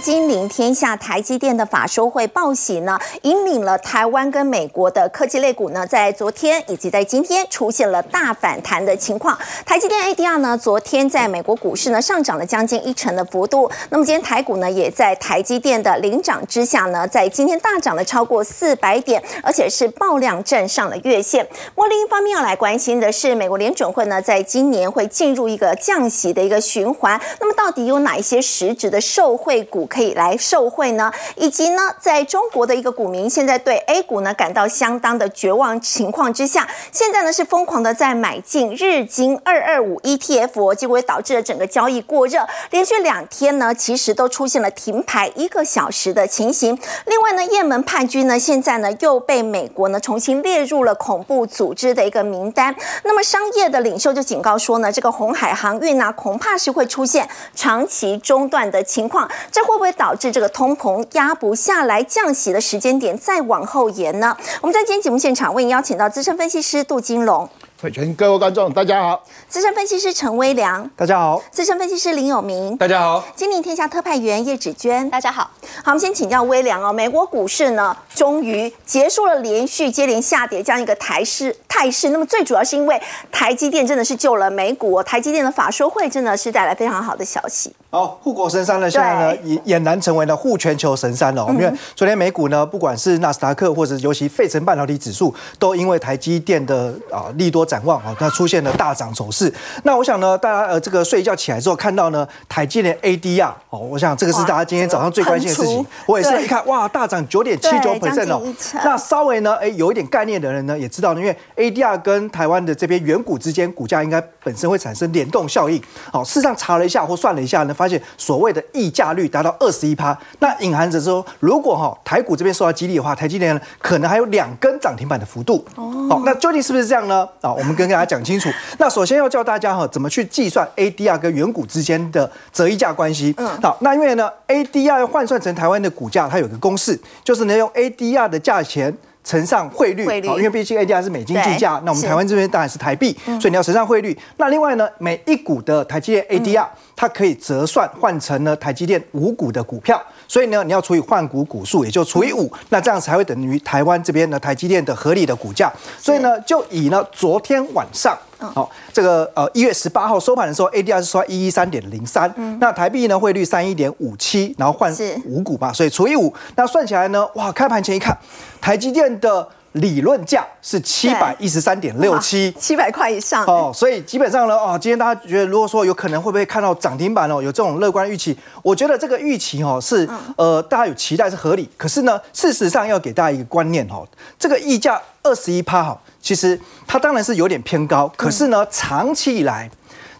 金临天下，台积电的法说会报喜呢，引领了台湾跟美国的科技类股呢，在昨天以及在今天出现了大反弹的情况。台积电 ADR 呢，昨天在美国股市呢上涨了将近一成的幅度。那么今天台股呢，也在台积电的领涨之下呢，在今天大涨了超过四百点，而且是爆量站上了月线。不过另一方面要来关心的是，美国联准会呢，在今年会进入一个降息的一个循环。那么到底有哪一些实质的受惠股可以来受惠呢？以及呢，在中国的一个股民现在对 A 股呢感到相当的绝望情况之下，现在呢是疯狂的在买进日经二二五 ETF，结果导致了整个交易过热，连续两天呢其实都出现了停牌一个小时的情形。另外呢，也门叛军呢现在呢又被美国呢重新列入了恐怖组织的一个名单。那么商业的领袖就警告说呢，这个红海航运呢恐怕是会出现长期中断的情况，这会不会导致这个通膨压不下来，降息的时间点再往后延呢？我们在今天节目现场为您邀请到资深分析师杜金龙、慧全各位观众，大家好，资深分析师陈威良、大家好，资深分析师林有明、大家好，金陵天下特派员叶芷娟。大家好，好，我们先请教威良哦。美国股市呢，终于结束了连续接连下跌这样一个台势态势。那么最主要是因为台积电真的是救了美股、哦，台积电的法说会真的是带来非常好的消息。好，护国神山呢，现在呢也俨俨然成为了护全球神山了、哦。因为昨天美股呢，不管是纳斯达克或者尤其费城半导体指数，都因为台积电的啊利多展望啊，它出现了大涨走势。那我想呢，大家呃这个睡一觉起来之后看到呢，台积电 ADR 哦，我想这个是大家今天早上最关心的事情。我也是一看哇，大涨九点七九对 percent 哦。那稍微呢，哎，有一点概念的人呢，也知道呢，因为 ADR 跟台湾的这边远股之间股价应该本身会产生联动效应。好，事实上查了一下或算了一下呢，发现所谓的溢价率达到二十一趴，那隐含着说，如果哈台股这边受到激励的话，台积电呢可能还有两根涨停板的幅度。哦，好，那究竟是不是这样呢？啊，我们跟大家讲清楚。那首先要教大家哈怎么去计算 ADR 跟原股之间的折溢价关系。嗯，好，那因为呢 ADR 要换算成台湾的股价，它有个公式，就是呢用 ADR 的价钱。乘上汇率，好，因为毕竟 ADR 是美金计价那我们台湾这边当然是台币，所以你要乘上汇率。那另外呢，每一股的台积电 ADR，、它可以折算换成呢台积电五股的股票，所以呢你要除以换股股数，也就除以五，那这样才会等于台湾这边呢台积电的合理的股价。所以呢，就以呢昨天晚上。好、这个呃一月十八号收盘的时候，ADR 是刷一一三点零三，那台币呢汇率三一点五七，然后换五股嘛，所以除以五，那算起来呢，哇，开盘前一看，台积电的理论价是七百一十三点六七。七百块以上。哦，所以基本上呢，哦，今天大家觉得，如果说有可能会不会看到涨停板哦，有这种乐观预期，我觉得这个预期哦是呃大家有期待是合理，可是呢，事实上要给大家一个观念哦，这个溢价二十一趴哈，其实它当然是有点偏高，可是呢，长期以来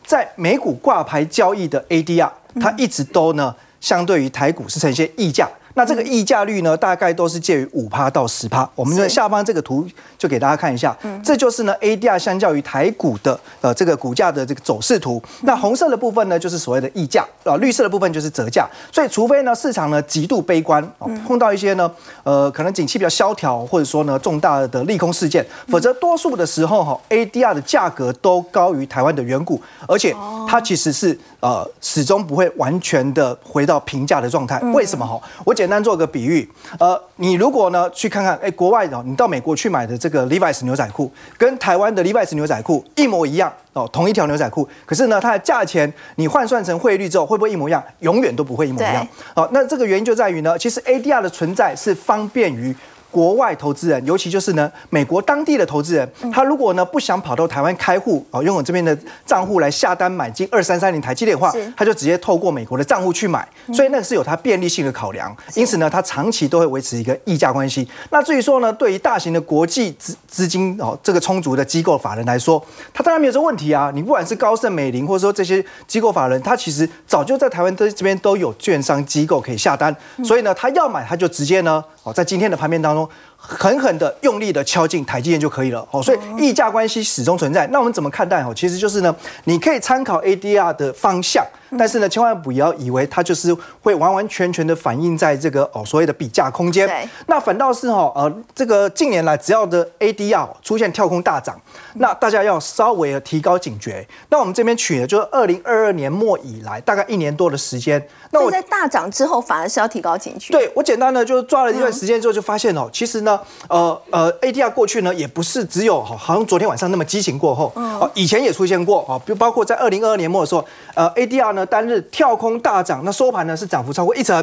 在美股挂牌交易的 ADR，它一直都呢相对于台股是呈现溢价。那这个溢价率呢，大概都是介于五趴到十趴。我们在下方这个图就给大家看一下，这就是呢 ADR 相较于台股的呃这个股价的这个走势图。那红色的部分呢，就是所谓的溢价啊，绿色的部分就是折价。所以除非呢市场呢极度悲观，哦碰到一些呢呃可能景气比较萧条，或者说呢重大的利空事件，否则多数的时候哈 ADR 的价格都高于台湾的原股，而且它其实是呃始终不会完全的回到平价的状态。为什么哈？我简单做个比喻，呃，你如果呢去看看，哎，国外的，你到美国去买的这个 Levi's 牛仔裤，跟台湾的 Levi's 牛仔裤一模一样哦，同一条牛仔裤，可是呢，它的价钱你换算成汇率之后，会不会一模一样？永远都不会一模一样。好、那这个原因就在于呢，其实 ADR 的存在是方便于。国外投资人，尤其就是呢美国当地的投资人，他如果呢不想跑到台湾开户哦，用我这边的账户来下单买进二三三零台积电的话，他就直接透过美国的账户去买，所以那个是有它便利性的考量。因此呢，它长期都会维持一个溢价关系。那至于说呢，对于大型的国际资资金哦这个充足的机构法人来说，他当然没有这个问题啊。你不管是高盛、美林，或者说这些机构法人，他其实早就在台湾这这边都有券商机构可以下单，所以呢，他要买他就直接呢哦在今天的盘面当中。know 狠狠的用力的敲进台积电就可以了。哦，所以溢价关系始终存在。那我们怎么看待？哦，其实就是呢，你可以参考 ADR 的方向。但是呢，千万不要以为它就是会完完全全的反映在这个哦所谓的比价空间。那反倒是哈呃这个近年来只要的 ADR 出现跳空大涨，那大家要稍微的提高警觉。那我们这边取的就是二零二二年末以来大概一年多的时间。那我在大涨之后反而是要提高警觉。对我简单的就抓了一段时间之后就发现哦，其实呢呃呃 ADR 过去呢也不是只有好像昨天晚上那么激情过后哦，以前也出现过哦，就包括在二零二二年末的时候呃 ADR 呢。单日跳空大涨，那收盘呢是涨幅超过一成。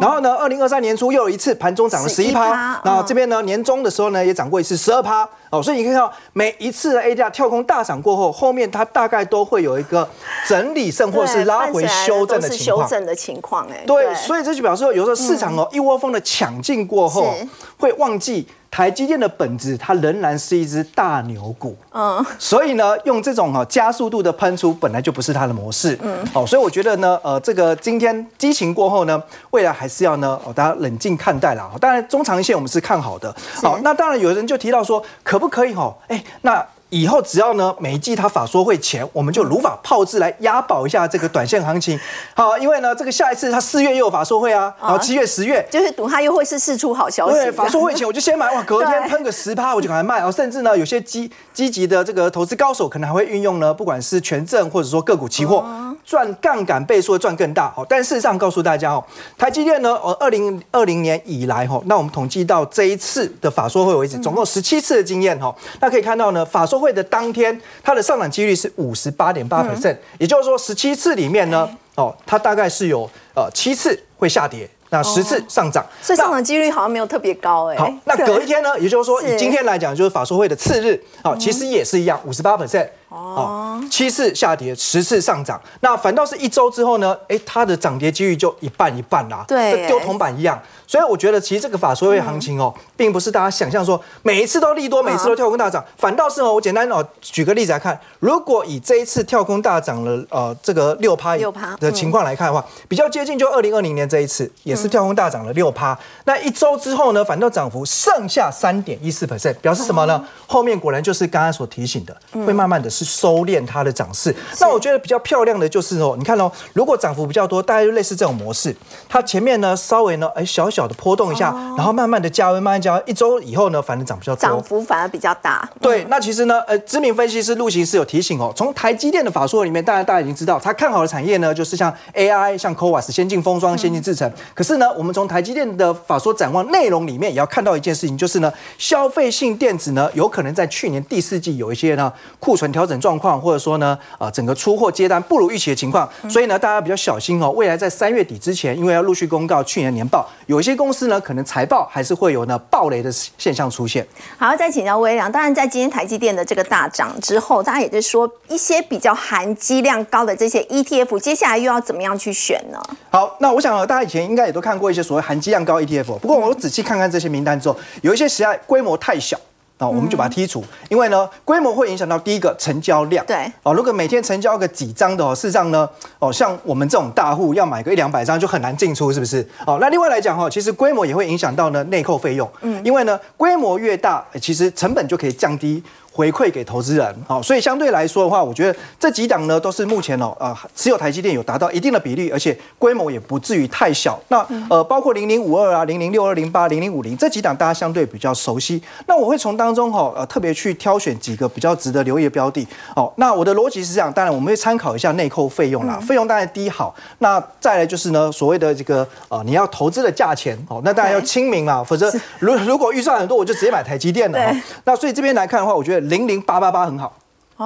然后呢，二零二三年初又有一次盘中涨了十一趴。那这边呢，年终的时候呢也涨过一次十二趴。哦，所以你可以看到每一次的 A 价跳空大涨过后，后面它大概都会有一个整理甚或是拉回修正的情况。修正的情况，哎，对，所以这就表示说，有时候市场哦一窝蜂的抢进过后，会忘记。台积电的本质，它仍然是一只大牛股，嗯，所以呢，用这种哈加速度的喷出，本来就不是它的模式，嗯，好，所以我觉得呢，呃，这个今天激情过后呢，未来还是要呢，哦，大家冷静看待啦。当然，中长线我们是看好的，好，那当然有人就提到说，可不可以哈？哎，那。以后只要呢每一季它法说会前，我们就如法炮制来押宝一下这个短线行情。好，因为呢这个下一次他四月又有法说会啊，然后七月、十月就是赌它又会是释出好消息。对，法说会前我就先买哇，隔天喷个十趴 我就赶快卖哦。甚至呢有些积积极的这个投资高手可能还会运用呢，不管是权证或者说个股期货。赚杠杆倍数赚更大哦，但事实上告诉大家哦，台积电呢，呃，二零二零年以来哈，那我们统计到这一次的法说会为止，总共十七次的经验哈，那可以看到呢，法说会的当天它的上涨几率是五十八点八 percent，也就是说十七次里面呢，哦，它大概是有呃七次会下跌，那十次上涨，所以上涨几率好像没有特别高哎。好，那隔一天呢，也就是说以今天来讲，就是法说会的次日，好，其实也是一样，五十八 percent。哦，七次下跌，十次上涨，那反倒是一周之后呢？哎，它的涨跌几率就一半一半啦，对，丢铜板一样。所以我觉得，其实这个法说会行情哦，并不是大家想象说每一次都利多，每次都跳空大涨，反倒是哦，我简单哦举个例子来看，如果以这一次跳空大涨了呃这个六趴六趴的情况来看的话，比较接近就二零二零年这一次也是跳空大涨了六趴，那一周之后呢，反倒涨幅剩下三点一四 percent，表示什么呢？后面果然就是刚刚所提醒的，会慢慢的是收敛它的涨势。那我觉得比较漂亮的就是哦，你看哦，如果涨幅比较多，大概就类似这种模式，它前面呢稍微呢哎小。小的波动一下，然后慢慢的加温，慢慢加温，一周以后呢，反正涨比较多，涨幅反而比较大。对，那其实呢，呃，知名分析师陆行是有提醒哦，从台积电的法说里面，当然大家已经知道，他看好的产业呢，就是像 AI、像 CoWAS、先进封装、先进制程。可是呢，我们从台积电的法说展望内容里面，也要看到一件事情，就是呢，消费性电子呢，有可能在去年第四季有一些呢库存调整状况，或者说呢，呃，整个出货接单不如预期的情况。所以呢，大家比较小心哦，未来在三月底之前，因为要陆续公告去年年报，有。些公司呢，可能财报还是会有呢暴雷的现象出现。好，再请教微良。当然，在今天台积电的这个大涨之后，大家也在说一些比较含积量高的这些 ETF，接下来又要怎么样去选呢？好，那我想大家以前应该也都看过一些所谓含积量高 ETF，不过我仔细看看这些名单之后，有一些实在规模太小。那我们就把它剔除，因为呢，规模会影响到第一个成交量。对，哦，如果每天成交个几张的哦，事实上呢，哦，像我们这种大户要买个一两百张就很难进出，是不是？哦，那另外来讲哈，其实规模也会影响到呢内扣费用。嗯，因为呢，规模越大，其实成本就可以降低。回馈给投资人，好，所以相对来说的话，我觉得这几档呢都是目前哦，呃，持有台积电有达到一定的比例，而且规模也不至于太小。那呃，包括零零五二啊、零零六二零八、零零五零这几档，大家相对比较熟悉。那我会从当中哈，呃，特别去挑选几个比较值得留意的标的。好，那我的逻辑是这样，当然我们会参考一下内扣费用啦，费用当然低好。那再来就是呢，所谓的这个呃，你要投资的价钱，哦，那当然要亲民嘛，否则如如果预算很多，我就直接买台积电了。那所以这边来看的话，我觉得。零零八八八很好，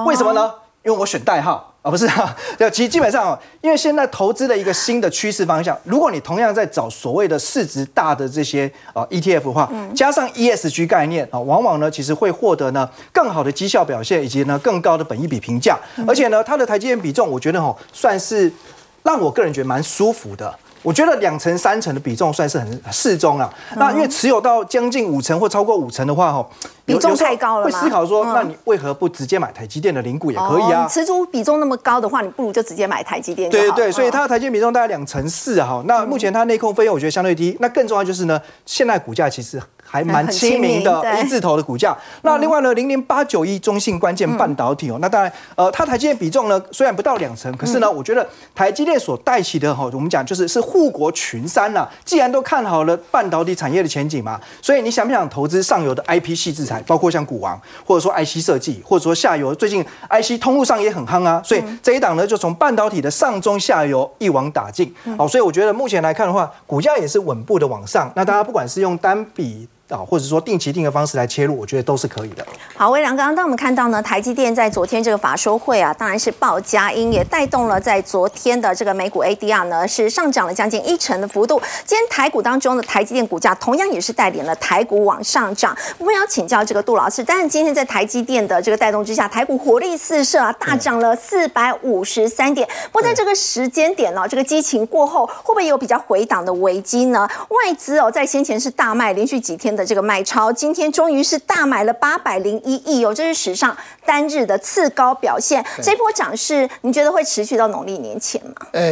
为什么呢？因为我选代号啊，不是啊。对，其实基本上哦，因为现在投资的一个新的趋势方向，如果你同样在找所谓的市值大的这些啊 ETF 的话，加上 ESG 概念啊，往往呢其实会获得呢更好的绩效表现，以及呢更高的本益比评价。而且呢，它的台积电比重，我觉得哦，算是让我个人觉得蛮舒服的。我觉得两成三成的比重算是很适中了。那因为持有到将近五成或超过五成的话，吼，比重太高了会思考说，那你为何不直接买台积电的零股也可以啊？持股比重那么高的话，你不如就直接买台积电。对对对，所以它的台积电比重大概两成四哈。那目前它内控费用我觉得相对低。那更重要就是呢，现在股价其实。还蛮很亲民的一字头的股价。那另外呢，零零八九一中信关键半导体哦，那当然呃，它台积电比重呢虽然不到两成，可是呢，我觉得台积电所带起的哈，我们讲就是是护国群山呐、既然都看好了半导体产业的前景嘛，所以你想不想投资上游的 IP 系制裁，包括像股王，或者说 IC 设计，或者说下游最近 IC 通路上也很夯啊，所以这一档呢就从半导体的上中下游一网打尽。好，所以我觉得目前来看的话，股价也是稳步的往上。那大家不管是用单笔啊，或者说定期定额方式来切入，我觉得都是可以的。好，微良，刚刚当我们看到呢，台积电在昨天这个法说会啊，当然是报佳音，也带动了在昨天的这个美股 ADR 呢是上涨了将近一成的幅度。今天台股当中的台积电股价同样也是带领了台股往上涨。我们要请教这个杜老师，但是今天在台积电的这个带动之下，台股活力四射啊，大涨了四百五十三点。不过在这个时间点呢、这个激情过后，会不会有比较回档的危机呢？外资哦，在先前是大卖，连续几天的这个卖超，今天终于是大买了八百零一亿哦，这是史上单日的次高表现。这波涨势，你觉得会持续到农历年前吗？呃，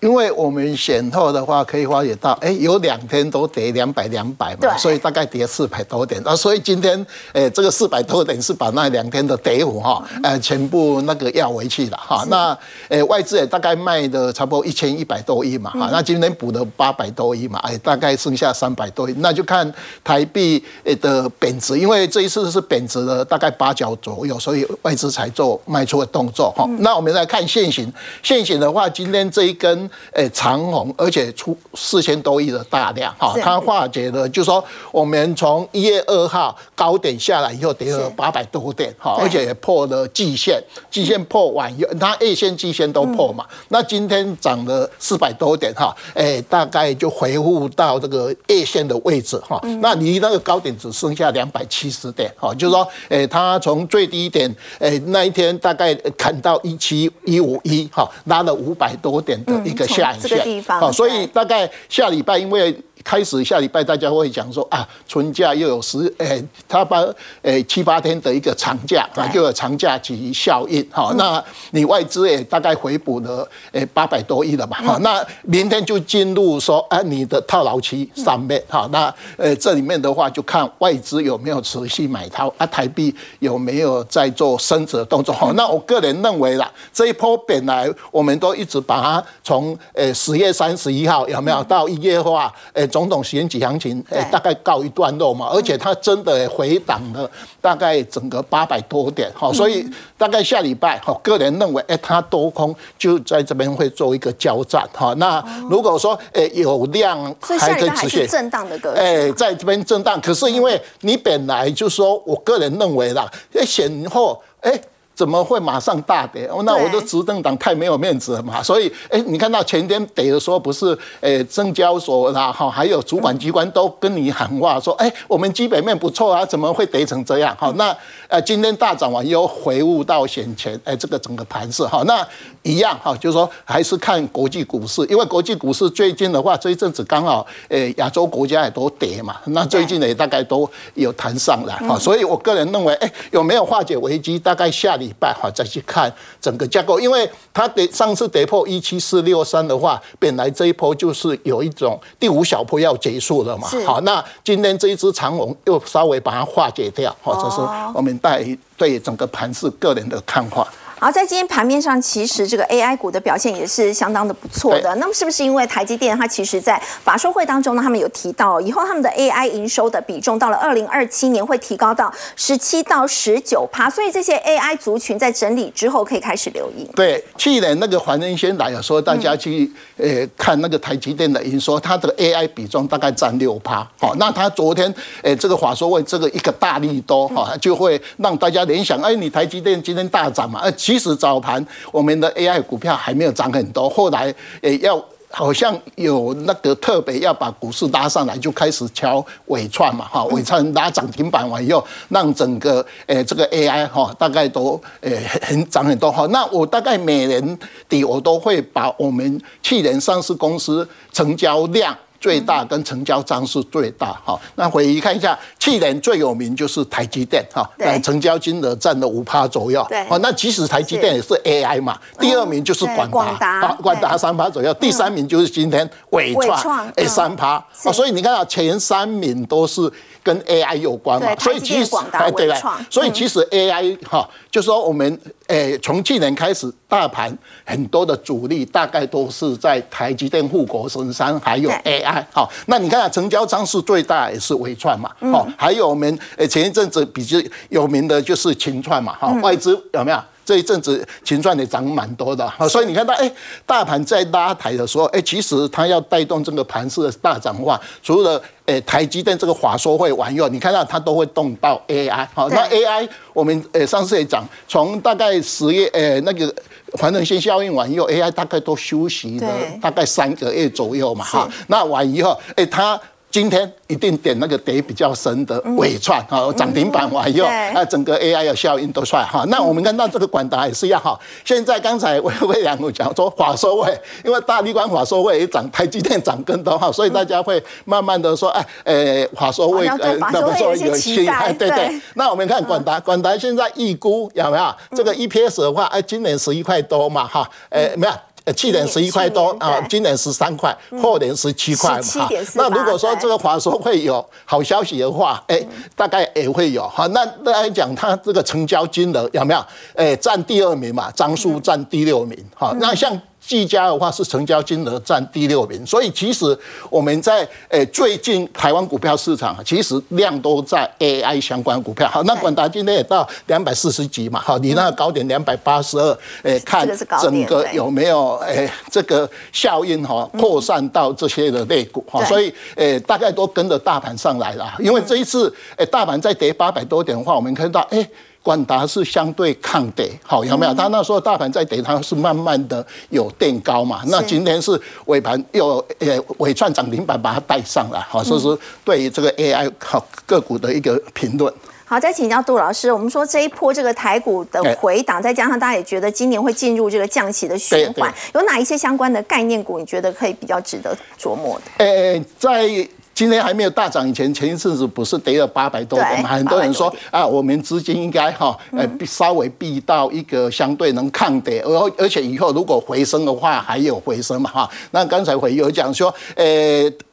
因为我们选后的话，可以发觉到，哎，有两天都跌两百两百对嘛，所以大概跌四百多点。啊，所以今天，呃，这个四百多点是把那两天的跌幅哈，呃，全部那个要回去了哈。那，呃，外资也大概卖的差不多一千一百多亿嘛，哈、那今天补了八百多亿嘛，哎，大概剩下三百多亿，那就看台币呃的贬值，因为这一次是贬值了大概八角左右，所以外资才做卖出的动作哈。那我们来看现行，现行的话，今天这一根诶长红，而且出四千多亿的大量哈是，它化解了，就说我们从一月二号高点下来以后跌了八百多点哈，而且也破了季线，季线破完以后，它 A 线、季线都破嘛，那今天涨了四百多点哈，诶，大概就回复到这个 A 线的位置哈，那离那个高点只剩下两百七十点哈，就是说，诶，它从最低点，诶，那一天大概砍到一七一五一哈，拉了五百多点的一个下影嗯从这个线，地方好，所以大概下礼拜因为。开始下礼拜大家会讲说啊，春假又有十诶，他把诶七八天的一个长假啊，对就有长假期效应哈。那你外资也大概回补了诶八百多亿了吧哈。那明天就进入说啊你的套牢期上面哈。那呃这里面的话就看外资有没有持续买套啊，台币有没有在做升值的动作哈。那我个人认为啦，这一波本来我们都一直把它从呃十月三十一号有没有到一月化诶。总统选举行情，诶、对大概告一段落嘛，而且它真的回档了大概整个八百多点，哈、所以大概下礼拜，哈，个人认为，诶、它多空就在这边会做一个交战，哈、那如果说，诶、有量还可以持续。震荡的格局。哎，在这边震荡，可是因为你本来就说，我个人认为啦，哎，选后，哎。怎么会马上大跌？哦那我的执政党太没有面子了嘛！所以，哎，你看到前天跌的时候，不是，哎，证交所啦，哈，还有主管机关都跟你喊话说，哎，我们基本面不错啊，怎么会跌成这样？好，那呃，今天大涨完又回悟到先前，哎，这个整个盘势，哈，那一样哈，就是说还是看国际股市，因为国际股市最近的话，这一阵子刚好，诶，亚洲国家也都跌嘛，那最近呢也大概都有谈上来哈，所以我个人认为，哎，有没有化解危机？大概下礼拜哈再去看整个架构，因为它得上次跌破一七四六三的话，本来这一波就是有一种第五小波要结束了嘛，好，那今天这一只长龙又稍微把它化解掉，或者是我们带对整个盘势个人的看法。好，在今天盘面上，其实这个 AI 股的表现也是相当的不错的。那么，是不是因为台积电它其实在法说会当中呢，他们有提到以后他们的 AI 营收的比重到了二零二七年会提高到十七到十九趴，所以这些 AI 族群在整理之后可以开始留意。对，去年那个黄仁先来的时候，大家去呃看那个台积电的营收，它的 AI 比重大概占六趴。好，那它昨天呃这个法说会这个一个大力多哈，就会让大家联想，哎，你台积电今天大涨嘛？呃，其实早盘我们的 AI 股票还没有涨很多，后来也要。好像有那个特别要把股市拉上来，就开始敲尾串嘛，哈，尾串拉涨停板完以后，让整个诶、这个 AI 哈大概都诶、很很涨很多哈。那我大概每年底我都会把我们去年上市公司成交量。最大跟成交张是最大哈，那回忆看一下，去年最有名就是台积电哈，对。呃成交金额占了五趴左右，对。哦，那即使台积电也是 AI 嘛，第二名就是对广广达广达三趴左右，第三名就是今天伟伟创创，哎嗯三趴，是哦，所以你看啊前三名都是跟 AI 有关嘛，所以其实哎对了，所以其实 AI 哈，就说我们诶从去年开始，大盘很多的主力大概都是在台积电、护国神山还有 AI 哈，那你看成交张数最大也是微创嘛，好，还有我们诶前一阵子比较有名的就是秦创嘛，哈，外资有没有？这一阵子秦创也涨蛮多的，所以你看到，哎，大盘在拉抬的时候，哎，其实它要带动这个盘势的大涨的话，除了诶台积电这个华硕会完用，你看到它都会动到 AI，好，那 AI 我们诶上次也讲，从大概十月诶那个环能线效应完以后，AI 大概都休息了大概三个月左右嘛，哈，那完以后，哎，它。今天一定点那个跌比较深的尾串哈，涨停板完以后，啊，整个 AI 的效应都出来哈。那我们看到这个管达也是一样哈。现在刚才魏魏 良我讲说华收位，因为大力光华收位也涨，台积电涨更多哈，所以大家会慢慢的说，哎，呃，华收位呃，那么说有期待，对对。那我们看管达，管达现在预估有没有这个 EPS 的话，哎，今年十一块多嘛哈，哎，没有。去年十一块多啊，今年十三块，后年十七块嘛。那如果说这个华硕会有好消息的话，哎，大概也会有哈。那来讲，它这个成交金额有没有？哎，占第二名嘛，张数占第六名。好，那像。技嘉的话是成交金额占第六名，所以其实我们在诶最近台湾股票市场其实量都在 AI 相关股票。好，那广达今天也到两百四十几嘛，好，你那个高点两百八十二，诶，看整个有没有诶这个效应哈扩散到这些的类股哈，所以诶大概都跟着大盘上来了，因为这一次诶大盘在跌八百多点的话，我们看到诶。管达是相对抗跌，好有没有？他那时候大盘在跌，它是慢慢的有垫高嘛。那今天是尾盘又呃尾串涨停板把它带上来，好，这是对于这个 AI 好个股的一个评论。好，再请教杜老师，我们说这一波这个台股的回档，再加上大家也觉得今年会进入这个降息的循环，有哪一些相关的概念股，你觉得可以比较值得琢磨的？呃，在。今天还没有大涨以前，前一阵子不是跌了八百多点吗？很多人说啊，我们资金应该哈，呃，稍微避到一个相对能抗跌，而而且以后如果回升的话，还有回升嘛哈。那刚才回有讲说，呃，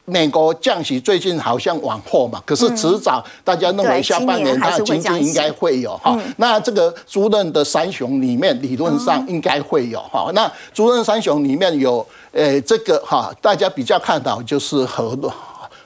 美国降息最近好像往后嘛，可是迟早大家认为下半年它经济应该会有哈。那这个朱任的三雄里面，理论上应该会有哈。那朱任三雄里面有，呃，这个哈，大家比较看到就是和论。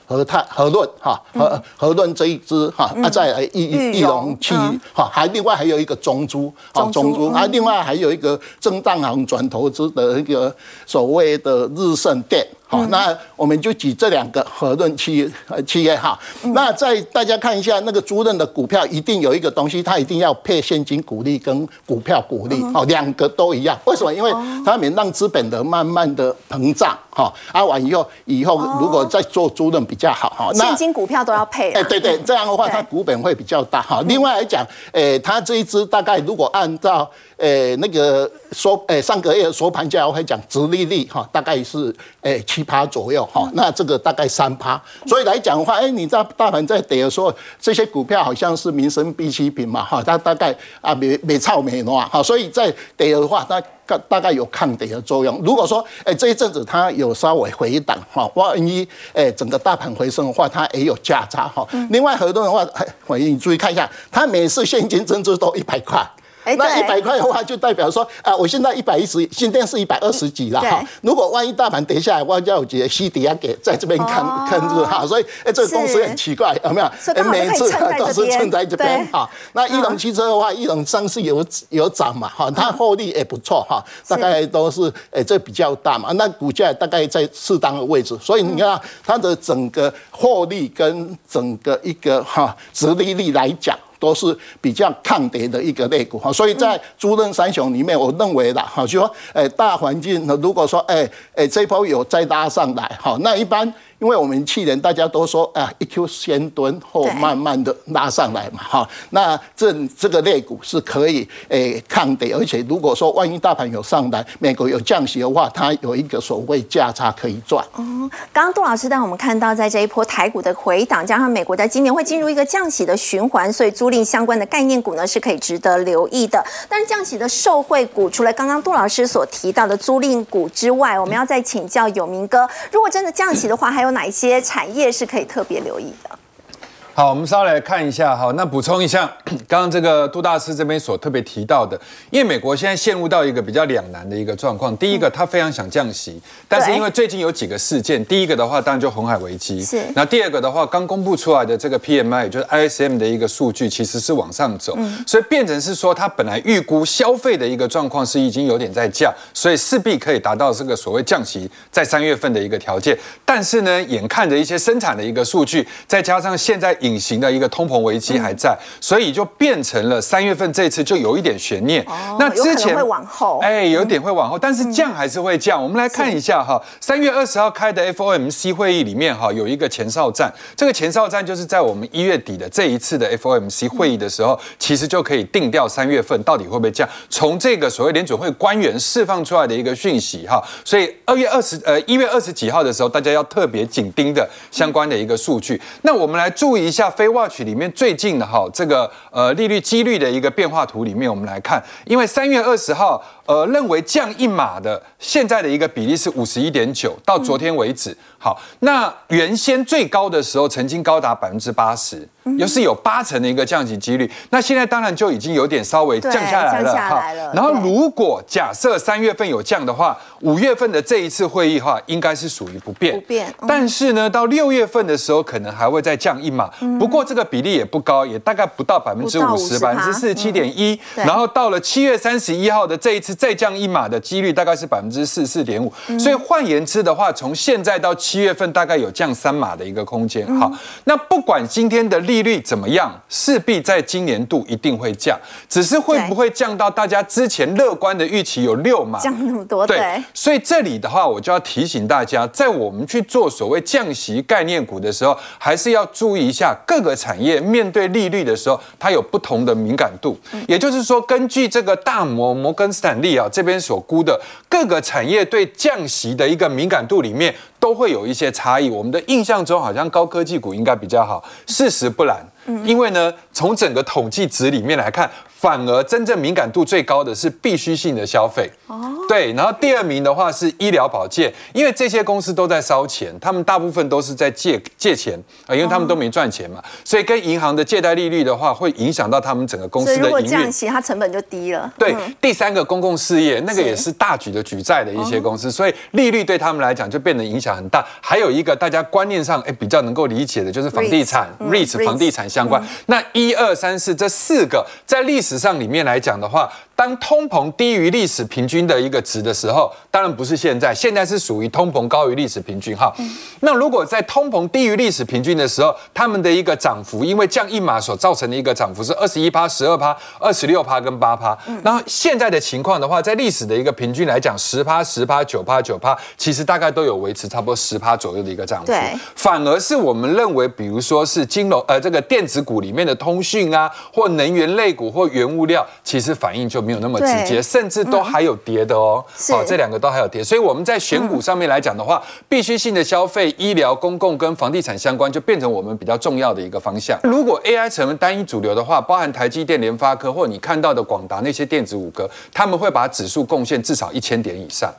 和泰和润哈和和润这一支哈啊再来翼翼龙七哈还另外还有一个中珠啊中珠啊另外还有一个正当行转投资的一个所谓的日盛电。好，那我们就举这两个和润企呃企业哈。那在大家看一下那个租赁的股票，一定有一个东西，它一定要配现金股利跟股票股利，好，两个都一样。为什么？因为它免让资本的慢慢的膨胀，哈，啊完以后以后如果再做租赁比较好哈。现金股票都要配。哎，对对，这样的话它股本会比较大哈。另外来讲，诶，它这一支大概如果按照。诶，那个收诶，上个月收盘价我会讲，直利率哈，大概是诶七趴左右哈，那这个大概三趴，所以来讲的话，哎，你在大盘在跌的时候，这些股票好像是民生必需品嘛哈，它大概啊没没超没挪哈，所以在跌的话，它大大概有抗跌的作用。如果说诶这一阵子它有稍微回档哈，万一诶整个大盘回升的话，它也有价差哈。另外很多的话，欢迎你注意看一下，它每次现金增值都一百块。那一百块的话，就代表说啊，我现在一百一十，今天是一百二十几了哈。如果万一大盘跌下来，我就要接西底下给在这边看看住哈。所以哎，这个公司很奇怪，有没有？每一次都是撑在这边哈。那一龙汽车的话，一龙上市有有涨嘛哈，它获利也不错哈，大概都是哎这比较大嘛。那股价大概在适当的位置，所以你看它的整个获利跟整个一个哈殖利率来讲。都是比较抗跌的一个类股哈，所以在猪润三雄里面，我认为啦，哈，就说，诶，大环境，如果说，诶，诶，这波有再拉上来，哈，那一般。因为我们去年大家都说啊，一 Q 先蹲后慢慢的拉上来嘛，哈，那这这个类股是可以诶抗跌，而且如果说万一大盘有上来，美国有降息的话，它有一个所谓价差可以赚。哦，刚刚杜老师带我们看到，在这一波台股的回档，加上美国在今年会进入一个降息的循环，所以租赁相关的概念股呢是可以值得留意的。但是降息的受惠股，除了刚刚杜老师所提到的租赁股之外，我们要再请教有明哥，如果真的降息的话，还有有哪一些产业是可以特别留意的？好，我们稍微来看一下哈。那补充一下，刚刚这个杜大师这边所特别提到的，因为美国现在陷入到一个比较两难的一个状况。第一个，他非常想降息，但是因为最近有几个事件，第一个的话当然就红海危机，是。那第二个的话，刚公布出来的这个 PMI，就是 ISM 的一个数据，其实是往上走，所以变成是说，他本来预估消费的一个状况是已经有点在降，所以势必可以达到这个所谓降息在三月份的一个条件。但是呢，眼看着一些生产的一个数据，再加上现在隐形的一个通膨危机还在，所以就变成了三月份这次就有一点悬念。那之前会往后，哎，有点会往后，但是降还是会降。我们来看一下哈，三月二十号开的 FOMC 会议里面哈，有一个前哨战。这个前哨战就是在我们一月底的这一次的 FOMC 会议的时候，其实就可以定掉三月份到底会不会降。从这个所谓联准会官员释放出来的一个讯息哈，所以二月二十呃一月二十几号的时候，大家要特别紧盯的相关的一个数据。那我们来注意一下下非 Watch 里面最近的哈这个呃利率几率的一个变化图里面，我们来看，因为三月二十号呃认为降一码的现在的一个比例是五十一点九，到昨天为止，好，那原先最高的时候曾经高达百分之八十。又是有八成的一个降级几率，那现在当然就已经有点稍微降下来了哈。然后如果假设三月份有降的话，五月份的这一次会议话应该是属于不变。不变。但是呢，到六月份的时候可能还会再降一码，不过这个比例也不高，也大概不到百分之五十，百分之四十七点一。然后到了七月三十一号的这一次再降一码的几率大概是百分之四十四点五。所以换言之的话，从现在到七月份大概有降三码的一个空间。好，那不管今天的利利率怎么样？势必在今年度一定会降，只是会不会降到大家之前乐观的预期有六码？降那么多？对。所以这里的话，我就要提醒大家，在我们去做所谓降息概念股的时候，还是要注意一下各个产业面对利率的时候，它有不同的敏感度。也就是说，根据这个大摩摩根斯坦利啊这边所估的各个产业对降息的一个敏感度里面。都会有一些差异。我们的印象中好像高科技股应该比较好，事实不然。因为呢，从整个统计值里面来看。反而真正敏感度最高的是必须性的消费，哦，对，然后第二名的话是医疗保健，因为这些公司都在烧钱，他们大部分都是在借借钱啊，因为他们都没赚钱嘛，所以跟银行的借贷利率的话，会影响到他们整个公司的营运。如果降息，它成本就低了。对，第三个公共事业，那个也是大举的举债的一些公司，所以利率对他们来讲就变得影响很大。还有一个大家观念上哎比较能够理解的就是房地产，REITs 房地产相关。那一二三四这四个在历。史上里面来讲的话。当通膨低于历史平均的一个值的时候，当然不是现在，现在是属于通膨高于历史平均哈。那如果在通膨低于历史平均的时候，他们的一个涨幅，因为降一码所造成的一个涨幅是二十一趴、十二趴、二十六趴跟八趴。然后现在的情况的话，在历史的一个平均来讲，十趴、十趴、九趴、九趴，其实大概都有维持差不多十趴左右的一个涨幅。反而是我们认为，比如说是金融呃这个电子股里面的通讯啊，或能源类股或原物料，其实反应就。没有那么直接，甚至都还有跌的哦。好，这两个都还有跌，所以我们在选股上面来讲的话，必须性的消费、医疗、公共跟房地产相关，就变成我们比较重要的一个方向。如果 AI 成为单一主流的话，包含台积电、联发科，或你看到的广达那些电子五哥，他们会把指数贡献至少一千点以上。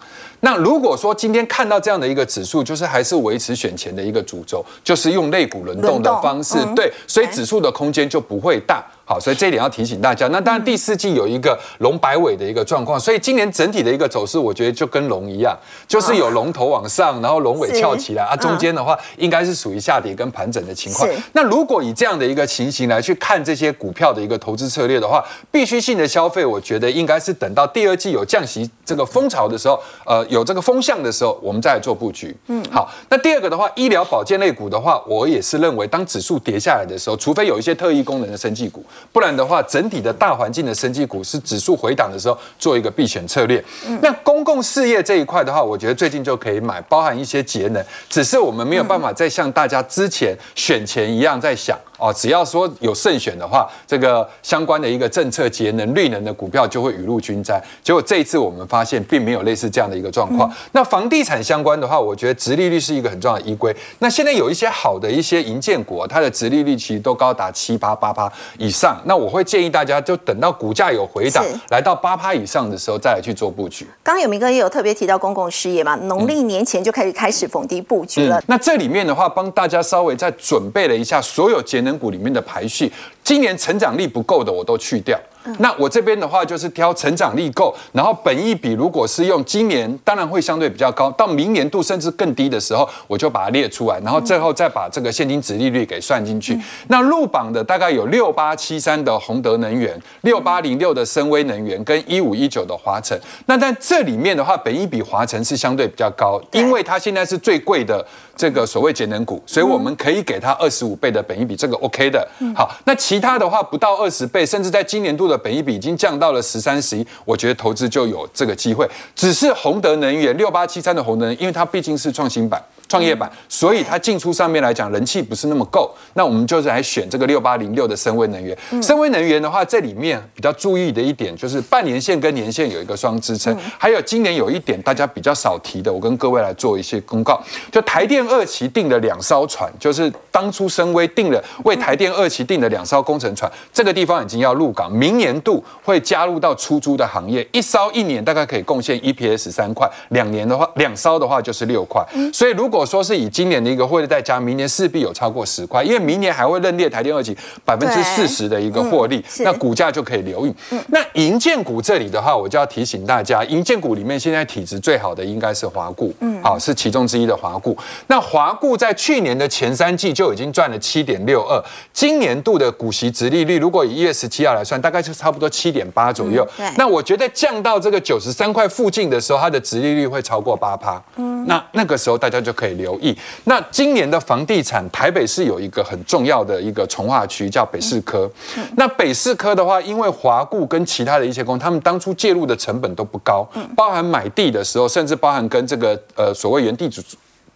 那如果说今天看到这样的一个指数，就是还是维持选前的一个主轴，就是用类股轮动的方式，对，所以指数的空间就不会大。好，所以这一点要提醒大家。那当然第四季有一个龙摆尾的一个状况，所以今年整体的一个走势，我觉得就跟龙一样，就是有龙头往上，然后龙尾翘起来啊，中间的话应该是属于下跌跟盘整的情况。那如果以这样的一个情形来去看这些股票的一个投资策略的话，必须性的消费，我觉得应该是等到第二季有降息这个风潮的时候，呃。有这个风向的时候，我们再来做布局。嗯，好。那第二个的话，医疗保健类股的话，我也是认为，当指数跌下来的时候，除非有一些特异功能的生技股，不然的话，整体的大环境的生技股是指数回档的时候做一个避险策略。那公共事业这一块的话，我觉得最近就可以买，包含一些节能，只是我们没有办法再像大家之前选前一样在想。哦，只要说有慎选的话，这个相关的一个政策节能绿能的股票就会雨露均沾。结果这一次我们发现并没有类似这样的一个状况。那房地产相关的话，我觉得直利率是一个很重要的依归。那现在有一些好的一些银建股，它的直利率其实都高达七八八八以上。那我会建议大家就等到股价有回档，来到八趴以上的时候再来去做布局。刚刚有明哥也有特别提到公共事业嘛，农历年前就开始开始逢低布局了。那这里面的话，帮大家稍微再准备了一下所有节能。能股里面的排序，今年成长力不够的我都去掉。那我这边的话就是挑成长力够，然后本益比如果是用今年，当然会相对比较高，到明年度甚至更低的时候，我就把它列出来，然后最后再把这个现金值利率给算进去。那入榜的大概有六八七三的宏德能源，六八零六的深威能源，跟一五一九的华晨。那在这里面的话，本益比华晨是相对比较高，因为它现在是最贵的。这个所谓节能股，所以我们可以给它二十五倍的本益比，这个 OK 的。好，那其他的话不到二十倍，甚至在今年度的本益比已经降到了十三十一，我觉得投资就有这个机会。只是宏德能源六八七三的宏德，因为它毕竟是创新版。创业板，所以它进出上面来讲人气不是那么够，那我们就是来选这个六八零六的深威能源。深威能源的话，这里面比较注意的一点就是半年线跟年线有一个双支撑，还有今年有一点大家比较少提的，我跟各位来做一些公告，就台电二期订了两艘船，就是当初深威订了为台电二期订的两艘工程船，这个地方已经要入港，明年度会加入到出租的行业，一烧一年大概可以贡献 EPS 三块，两年的话两烧的话就是六块，所以如果说是以今年的一个汇率再加，明年势必有超过十块，因为明年还会认列台电二级百分之四十的一个获利，那股价就可以留意。那银建股这里的话，我就要提醒大家，银建股里面现在体质最好的应该是华固，嗯，好是其中之一的华固。那华固在去年的前三季就已经赚了七点六二，今年度的股息值利率，如果以一月十七号来算，大概就差不多七点八左右。那我觉得降到这个九十三块附近的时候，它的值利率会超过八趴。嗯，那那个时候大家就可以留意。那今年的房地产，台北市有一个很重要的一个从化区叫北市科。那北市科的话，因为华固跟其他的一些公司，他们当初介入的成本都不高，包含买地的时候，甚至包含跟这个呃所谓原地主。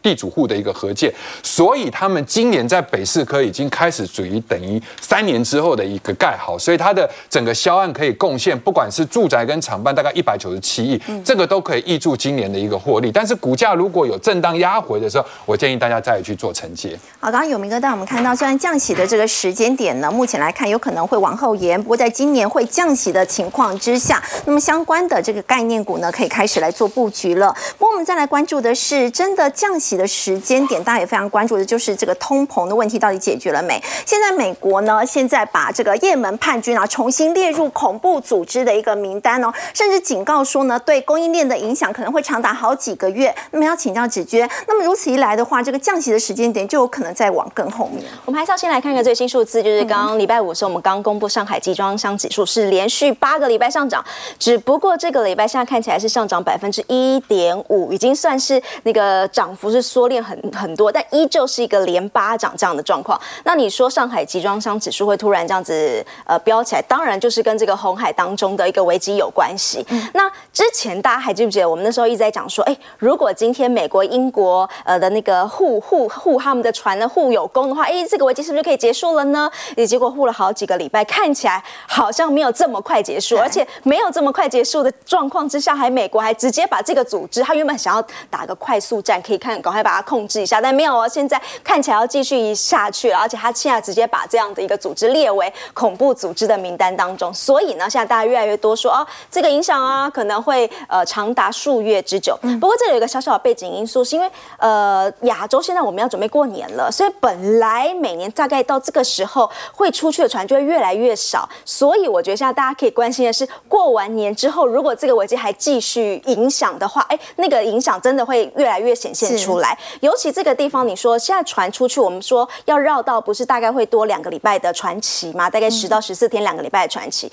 地主户的一个合建，所以他们今年在北市科已经开始属于等于三年之后的一个盖好，所以它的整个销案可以贡献，不管是住宅跟厂办，大概一百九十七亿，这个都可以挹注今年的一个获利。但是股价如果有震荡压回的时候，我建议大家再去做承接。好，刚刚有明哥带我们看到，虽然降息的这个时间点呢，目前来看有可能会往后延，不过在今年会降息的情况之下，那么相关的这个概念股呢，可以开始来做布局了。不过我们再来关注的是，真的降息。的时间点，大家也非常关注的就是这个通膨的问题到底解决了没？现在美国呢，现在把这个也门叛军啊重新列入恐怖组织的一个名单哦，甚至警告说呢，对供应链的影响可能会长达好几个月。那么要请教子娟，那么如此一来的话，这个降息的时间点就有可能再往更后面。我们还是要先来看一个最新数字，就是刚刚礼拜五的时候，我们刚公布上海集装箱指数是连续八个礼拜上涨，只不过这个礼拜现在看起来是上涨百分之一点五，已经算是那个涨幅是。缩链很很多，但依旧是一个连巴掌这样的状况。那你说上海集装箱指数会突然这样子呃飙起来，当然就是跟这个红海当中的一个危机有关系。那之前大家还记不记得我们那时候一直在讲说，哎，如果今天美国、英国呃的那个护护护他们的船呢护有功的话，哎，这个危机是不是就可以结束了呢？也结果护了好几个礼拜，看起来好像没有这么快结束，而且没有这么快结束的状况之下，还美国还直接把这个组织，他原本想要打个快速战，可以看赶快。把它控制一下，但没有哦。现在看起来要继续下去了，而且他现在直接把这样的一个组织列为恐怖组织的名单当中。所以呢，现在大家越来越多说哦，这个影响啊，可能会呃长达数月之久。不过这里有一个小小的背景因素，是因为呃亚洲现在我们要准备过年了，所以本来每年大概到这个时候会出去的船就会越来越少。所以我觉得现在大家可以关心的是，过完年之后，如果这个危机还继续影响的话，哎，那个影响真的会越来越显现出来。尤其这个地方，你说现在船出去，我们说要绕道，不是大概会多两个礼拜的船期吗？大概十到十四天，两个礼拜的船期，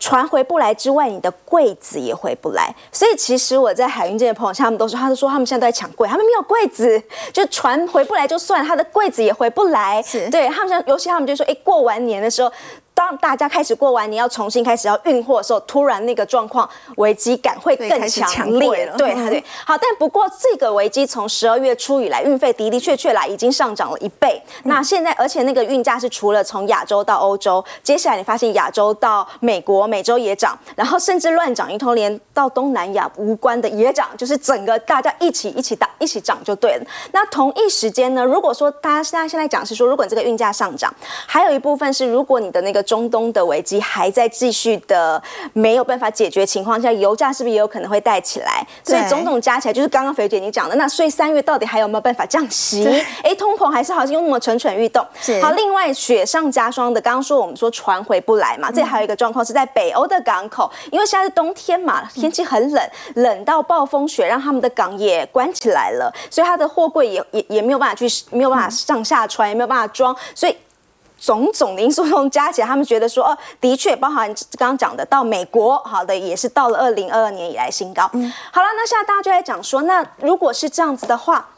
船回不来之外，你的柜子也回不来。所以其实我在海运界的朋友，他们都说，他们说他们现在都在抢柜，他们没有柜子，就船回不来就算，他的柜子也回不来。对他们现在，尤其他们就说，哎，过完年的时候。当大家开始过完，你要重新开始要运货的时候，突然那个状况危机感会更强烈了。对，对，好。但不过这个危机从十二月初以来，运费的的确确来已经上涨了一倍。那现在，而且那个运价是除了从亚洲到欧洲，接下来你发现亚洲到美国、美洲也涨，然后甚至乱涨一通，连到东南亚无关的也涨，就是整个大家一起一起打一起涨就对了。那同一时间呢，如果说大家现在现在讲是说，如果这个运价上涨，还有一部分是如果你的那个个中东的危机还在继续的没有办法解决情况下，油价是不是也有可能会带起来？所以对种种加起来，就是刚刚肥姐你讲的，那所以三月到底还有没有办法降息？哎，通膨还是好像又那么蠢蠢欲动。好，另外雪上加霜的，刚刚说我们说船回不来嘛，这还有一个状况是在北欧的港口，因为现在是冬天嘛，天气很冷，冷到暴风雪，让他们的港也关起来了，所以它的货柜也也也没有办法去，没有办法上下船，也没有办法装，所以。种种的因素中加起来，他们觉得说，哦，的确，包含刚刚讲的，到美国，好的，也是到了二零二二年以来新高。好了，那现在大家就在讲说，那如果是这样子的话。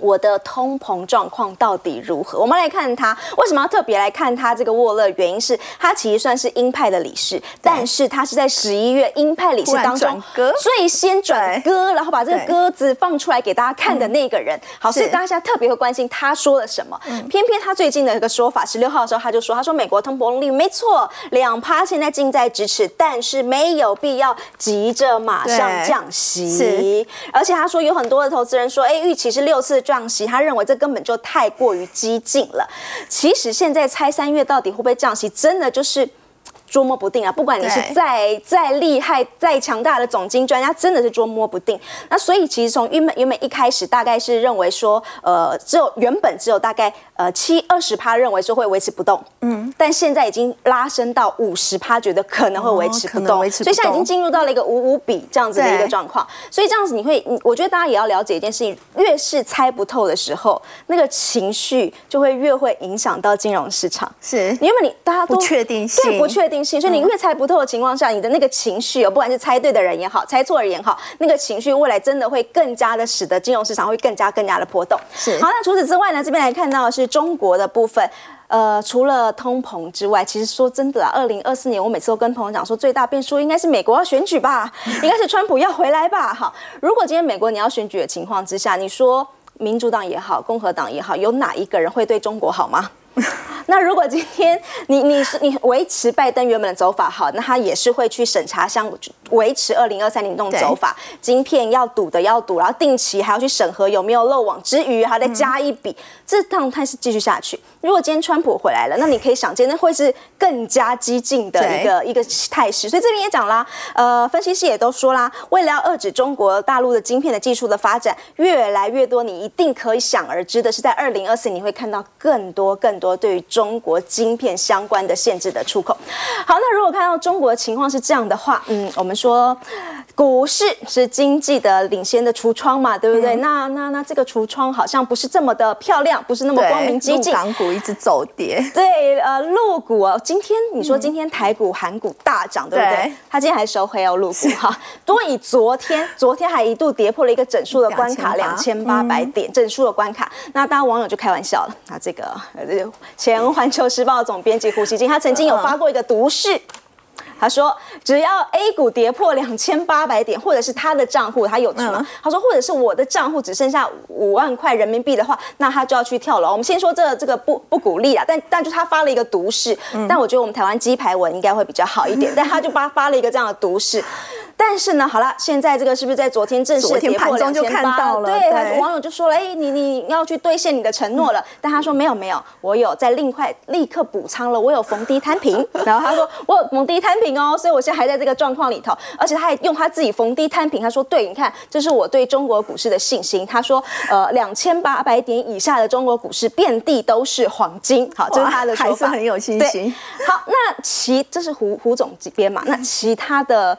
我的通膨状况到底如何？我们来看他为什么要特别来看他这个沃勒，原因是他其实算是鹰派的理事，但是他是在十一月鹰派理事当中最先转鸽，然后把这个对鸽子放出来给大家看的那个人。好，所以大家特别会关心他说了什么。偏偏他最近的一个说法，十六号的时候他就说，他说美国通膨率没错，两趴现在近在咫尺，但是没有必要急着马上降息。而且他说有很多的投资人说，哎，预期是六次降息，他认为这根本就太过于激进了。其实现在猜三月到底会不会降息，真的就是。捉摸不定啊！不管你是再再厉害、再强大的总经专家，真的是捉摸不定。那所以其实从原本原本一开始，大概是认为说，呃，只有原本只有大概呃七二十趴认为说会维持不动，嗯，但现在已经拉升到五十趴，觉得可能会维持不动，能维持不所以现在已经进入到了一个五五比这样子的一个状况。所以这样子你会，你我觉得大家也要了解一件事情，越是猜不透的时候，那个情绪就会越会影响到金融市场。是因为你大家都不确定性对不确定性，所以你越猜不透的情况下，你的那个情绪哦，不管是猜对的人也好，猜错的人也好，那个情绪未来真的会更加的使得金融市场会更加更加的波动。是好，那除此之外呢，这边来看到的是中国的部分。呃，除了通膨之外，其实说真的啊，二零二四年我每次都跟朋友讲说，最大变数应该是美国要选举吧，应该是川普要回来吧。好，如果今天美国你要选举的情况之下，你说民主党也好，共和党也好，有哪一个人会对中国好吗？那如果今天你你是你维持拜登原本的走法好，那他也是会去审查像维持二零二三年这种走法，晶片要赌的要赌，然后定期还要去审核有没有漏网之鱼，还要再加一笔，这趟态是继续下去。如果今天川普回来了，那你可以想见，那会是更加激进的一个一个态势。所以这边也讲啦，呃，分析师也都说啦，为了要遏制中国大陆的晶片的技术的发展，越来越多，你一定可以想而知的是，在二零二四你会看到更多更多对于中国晶片相关的限制的出口。好，那如果看到中国的情况是这样的话，嗯，我们说股市是经济的领先的橱窗嘛，对不对？那那那这个橱窗好像不是这么的漂亮，不是那么光明激进。港股一直走跌，对，呃，陆股哦，今天你说今天台股、韩股大涨，对不对对？它今天还收黑哦，陆股哈。多以昨天，昨天还一度跌破了一个整数的关卡，两千八百点整数的关卡。那大家网友就开玩笑了，那这个呃前《环球时报》总编辑胡锡进，他曾经有发过一个毒誓。他说：“只要 A 股跌破两千八百点，或者是他的账户他有存嘛？他说，或者是我的账户只剩下五万块人民币的话，那他就要去跳楼。我们先说这这个不不鼓励啊，但但就他发了一个毒誓，但我觉得我们台湾鸡排文应该会比较好一点，但他就发发了一个这样的毒誓。但是呢，好了，现在这个是不是在昨天正式昨天跌破盘中就2800看到了对，网友就说了，哎，你你要去兑现你的承诺了，但他说没有没有，我有在另块立刻补仓了，我有逢低摊平，然后他说我有逢低摊平哦，所以我现在还在这个状况里头，而且他还用他自己逢低摊平，他说对，你看这是我对中国股市的信心，他说呃两千八百点以下的中国股市遍地都是黄金，好，这是他的说法，还是很有信心。对。好，那其这是胡胡总这边嘛，那其他的。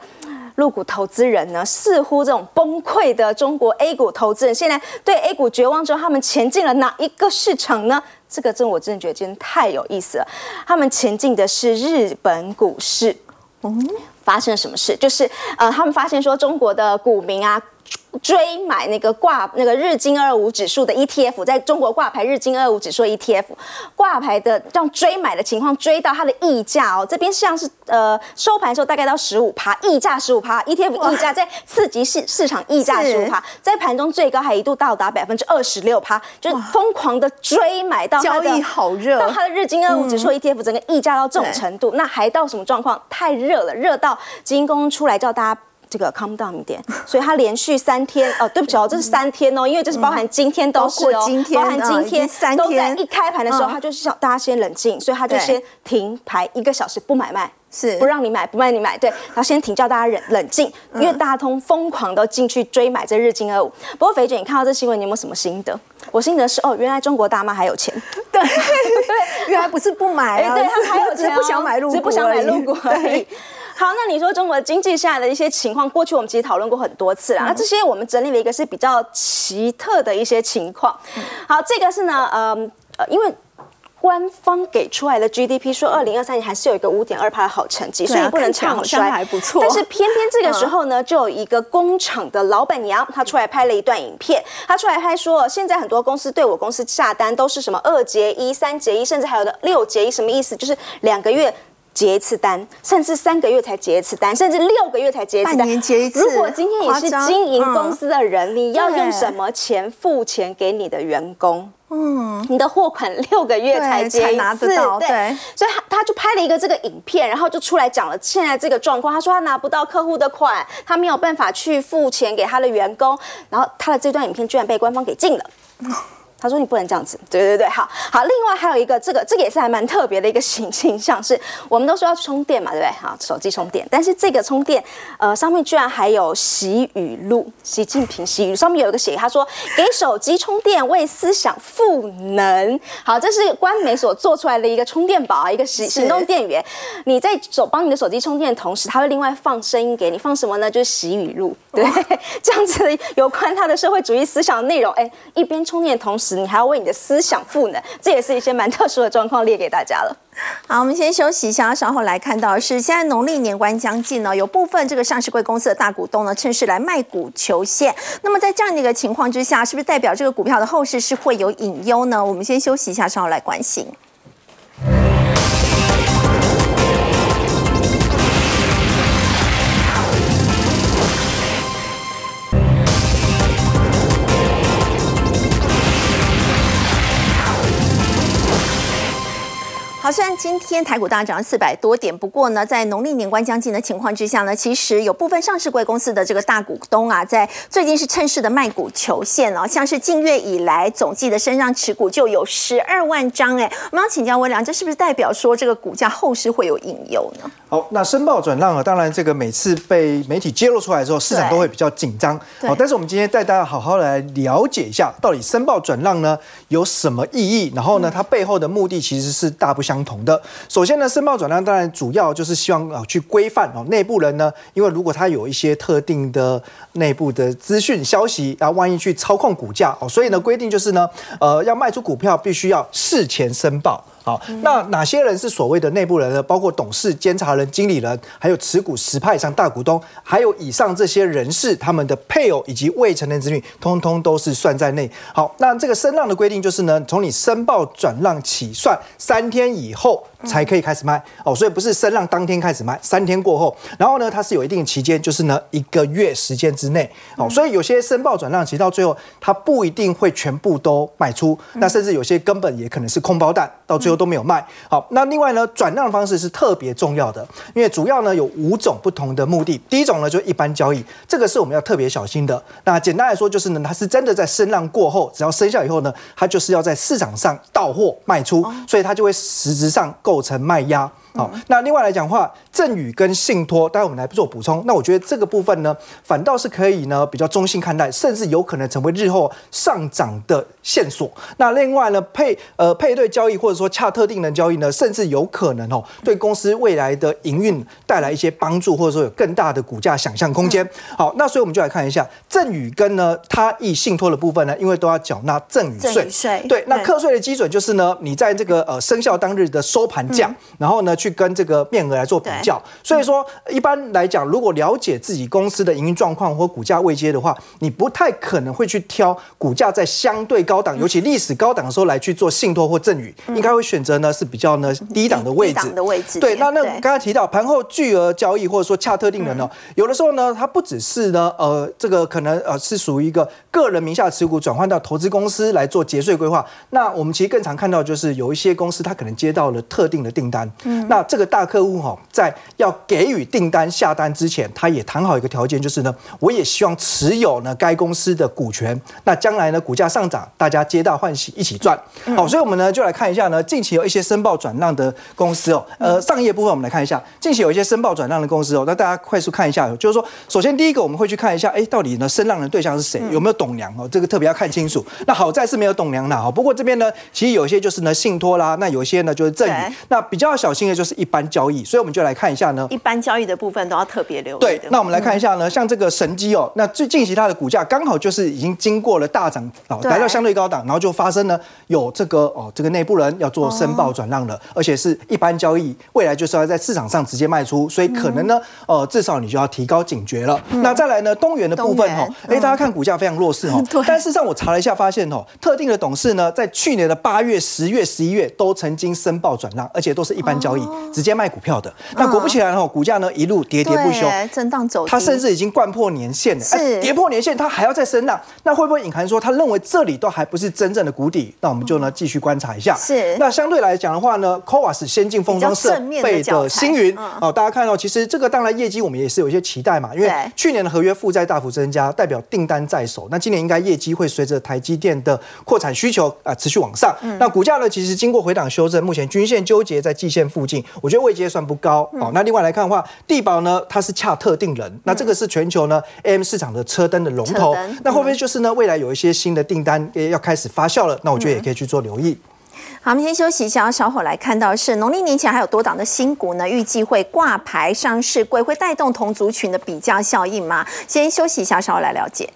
入股投资人呢，似乎这种崩溃的中国 A 股投资人，现在对 A 股绝望之后，他们前进了哪一个市场呢？这个真我真的觉得今天太有意思了。他们前进的是日本股市。嗯发生了什么事？就是呃，他们发现说中国的股民啊。追买那个挂那个日经二五指数的 ETF，在中国挂牌日经二五指数 ETF 挂牌的这样追买的情况，追到它的溢价哦，这边像是呃收盘的时候大概到十五趴，溢价十五趴，ETF 溢价在刺激市市场溢价十五趴，在盘中最高还一度到达百分之二十六趴，就是疯狂的追买到交易好热。到它的日经二五指数 ETF 整个溢价到这种程度，那还到什么状况？太热了，热到基金公司出来叫大家。这个 calm down 一点，所以它连续三天哦，对不起哦，这是三天哦，因为这是包含今天都是哦，包含今天三天。都在一开盘的时候，他就是想大家先冷静，所以他就先停牌一个小时不买卖。是。不让你买，不卖你买，对，然后先停，叫大家冷冷静，因为大通疯狂都进去追买这日经二五。不过肥姐，你看到这新闻，你有没有什么心得？我心得是，哦，原来中国大妈还有钱，对 对，原来不是不买，对，他还有钱，不想买入股，只不想买入股而已。好，那你说中国经济现在的一些情况，过去我们其实讨论过很多次了，那这些我们整理了一个是比较奇特的一些情况。好，这个是呢，嗯呃，因为。官方给出来的 GDP 说，二零二三年还是有一个五点二帕的好成绩，所以不能唱衰，还不错。但是偏偏这个时候呢，就有一个工厂的老板娘，她出来拍了一段影片，她出来拍说，现在很多公司对我公司下单都是什么二结一、三结一，甚至还有的六结一，什么意思？就是两个月结一次单，甚至三个月才结一次单，甚至六个月才结一次单。半年结一次。如果今天你是经营公司的人，你要用什么钱付钱给你的员工？嗯，你的货款六个月才结一次，对，所以他他就拍了一个这个影片，然后就出来讲了现在这个状况。他说他拿不到客户的款，他没有办法去付钱给他的员工，然后他的这段影片居然被官方给禁了。他说：“你不能这样子。”对对对，好好。另外还有一个，这个这个也是还蛮特别的一个形形象，是我们都说要充电嘛，对不对？好，手机充电，但是这个充电，呃，上面居然还有习语录，习近平习语上面有一个写，他说：“给手机充电，为思想赋能。”好，这是官媒所做出来的一个充电宝啊，一个行行动电源。你在手帮你的手机充电的同时，它会另外放声音给你，放什么呢？就是习语录，对，这样子有关他的社会主义思想的内容。哎，一边充电的同时。你还要为你的思想赋能，这也是一些蛮特殊的状况，列给大家了。好，我们先休息一下，稍后来看到是现在农历年关将近呢，有部分这个上市贵公司的大股东呢，趁势来卖股求现。那么在这样的一个情况之下，是不是代表这个股票的后市是会有隐忧呢？我们先休息一下，稍后来关心。好，虽然今天台股大涨四百多点，不过呢，在农历年关将近的情况之下呢，其实有部分上市贵公司的这个大股东啊，在最近是趁势的卖股求现哦，像是近月以来总计的身上持股就有十二万张，哎，我们要请教微良，这是不是代表说这个股价后市会有隐忧呢？好，那申报转让啊，当然这个每次被媒体揭露出来之后，市场都会比较紧张。好，但是我们今天带大家好好来了解一下，到底申报转让呢有什么意义？然后呢，它背后的目的其实是大不相。相同的，首先呢，申报转让当然主要就是希望啊去规范哦内部人呢，因为如果他有一些特定的内部的资讯消息，然后万一去操控股价哦，所以呢规定就是呢，呃要卖出股票必须要事前申报。好，那哪些人是所谓的内部人呢？包括董事、监察人、经理人，还有持股十派以上大股东，还有以上这些人士他们的配偶以及未成年子女，通通都是算在内。好，那这个申让的规定就是呢，从你申报转让起算三天以后。才可以开始卖哦，所以不是声浪当天开始卖，三天过后，然后呢，它是有一定期间，就是呢一个月时间之内哦，所以有些申报转让，其实到最后它不一定会全部都卖出，那甚至有些根本也可能是空包蛋，到最后都没有卖。好，那另外呢，转让方式是特别重要的，因为主要呢有五种不同的目的。第一种呢就一般交易，这个是我们要特别小心的。那简单来说就是呢，它是真的在声浪过后，只要生效以后呢，它就是要在市场上到货卖出，所以它就会实质上。构成卖压。好，那另外来讲话，赠与跟信托，待会我们来做补充。那我觉得这个部分呢，反倒是可以呢比较中性看待，甚至有可能成为日后上涨的线索。那另外呢，配呃配对交易或者说恰特定的交易呢，甚至有可能哦对公司未来的营运带来一些帮助，或者说有更大的股价想象空间。好，那所以我们就来看一下赠与跟呢他益信托的部分呢，因为都要缴纳赠与税。税对，那课税的基准就是呢，你在这个呃生效当日的收盘价，然后呢。去跟这个面额来做比较，所以说一般来讲，如果了解自己公司的营运状况或股价位阶的话，你不太可能会去挑股价在相对高档，尤其历史高档的时候来去做信托或赠与，应该会选择呢是比较呢低档的位置。的位置。对，那那刚才提到盘后巨额交易或者说恰特定人呢，有的时候呢，它不只是呢，呃，这个可能呃是属于一个个人名下持股转换到投资公司来做节税规划。那我们其实更常看到就是有一些公司它可能接到了特定的订单。嗯。那这个大客户哈，在要给予订单下单之前，他也谈好一个条件，就是呢，我也希望持有呢该公司的股权。那将来呢，股价上涨，大家皆大欢喜，一起赚。好，所以我们呢就来看一下呢，近期有一些申报转让的公司哦。呃，上一页部分我们来看一下，近期有一些申报转让的公司哦。那大家快速看一下，就是说，首先第一个我们会去看一下，哎，到底呢申让的对象是谁，有没有董娘哦？这个特别要看清楚。那好在是没有董娘的哈。不过这边呢，其实有些就是呢信托啦，那有些呢就是赠与。那比较小心的就是一般交易，所以我们就来看一下呢，一般交易的部分都要特别留意。对，那我们来看一下呢，像这个神机哦，那最近期它的股价刚好就是已经经过了大涨，哦，来到相对高档，然后就发生呢有这个哦，这个内部人要做申报转让了，而且是一般交易，未来就是要在市场上直接卖出，所以可能呢，呃，至少你就要提高警觉了。那再来呢，东元的部分哈，哎，大家看股价非常弱势 哈，但事实上我查了一下，发现哦，特定的董事呢，在去年的八月、十月、十一月都曾经申报转让，而且都是一般交易，直接卖股票的。那果不其然哦，股价呢一路跌跌不休，震荡走，它甚至已经贯破年线了，是。跌破年线，它还要再升浪，那会不会隐含说他认为这里都还不是真正的谷底？那我们就呢继续观察一下。是，那相对来讲的话呢 c o a s 先进封装设备的星云，哦，大家看到其实这个当然业绩我们也是有一些期待嘛，因为去年的合约负债大幅增加，代表订单在手，那今年应该业绩会随着台积电的扩产需求啊持续往上。那股价呢，其实经过回档修正，目前均线纠结在季线附近，我觉得位阶算不高。哦，那另外来看的话，地保呢，它是恰特定人，那这个是全球呢 AM 市场的车灯的龙头，那会不会就是呢未来有一些新的订单要开始发酵了？那我觉得也可以去做留意。好，我们先休息一下，稍后来看到是农历年前还有多档的新股呢，预计会挂牌上市，会会带动同族群的比较效应吗？先休息一下，稍后来了解。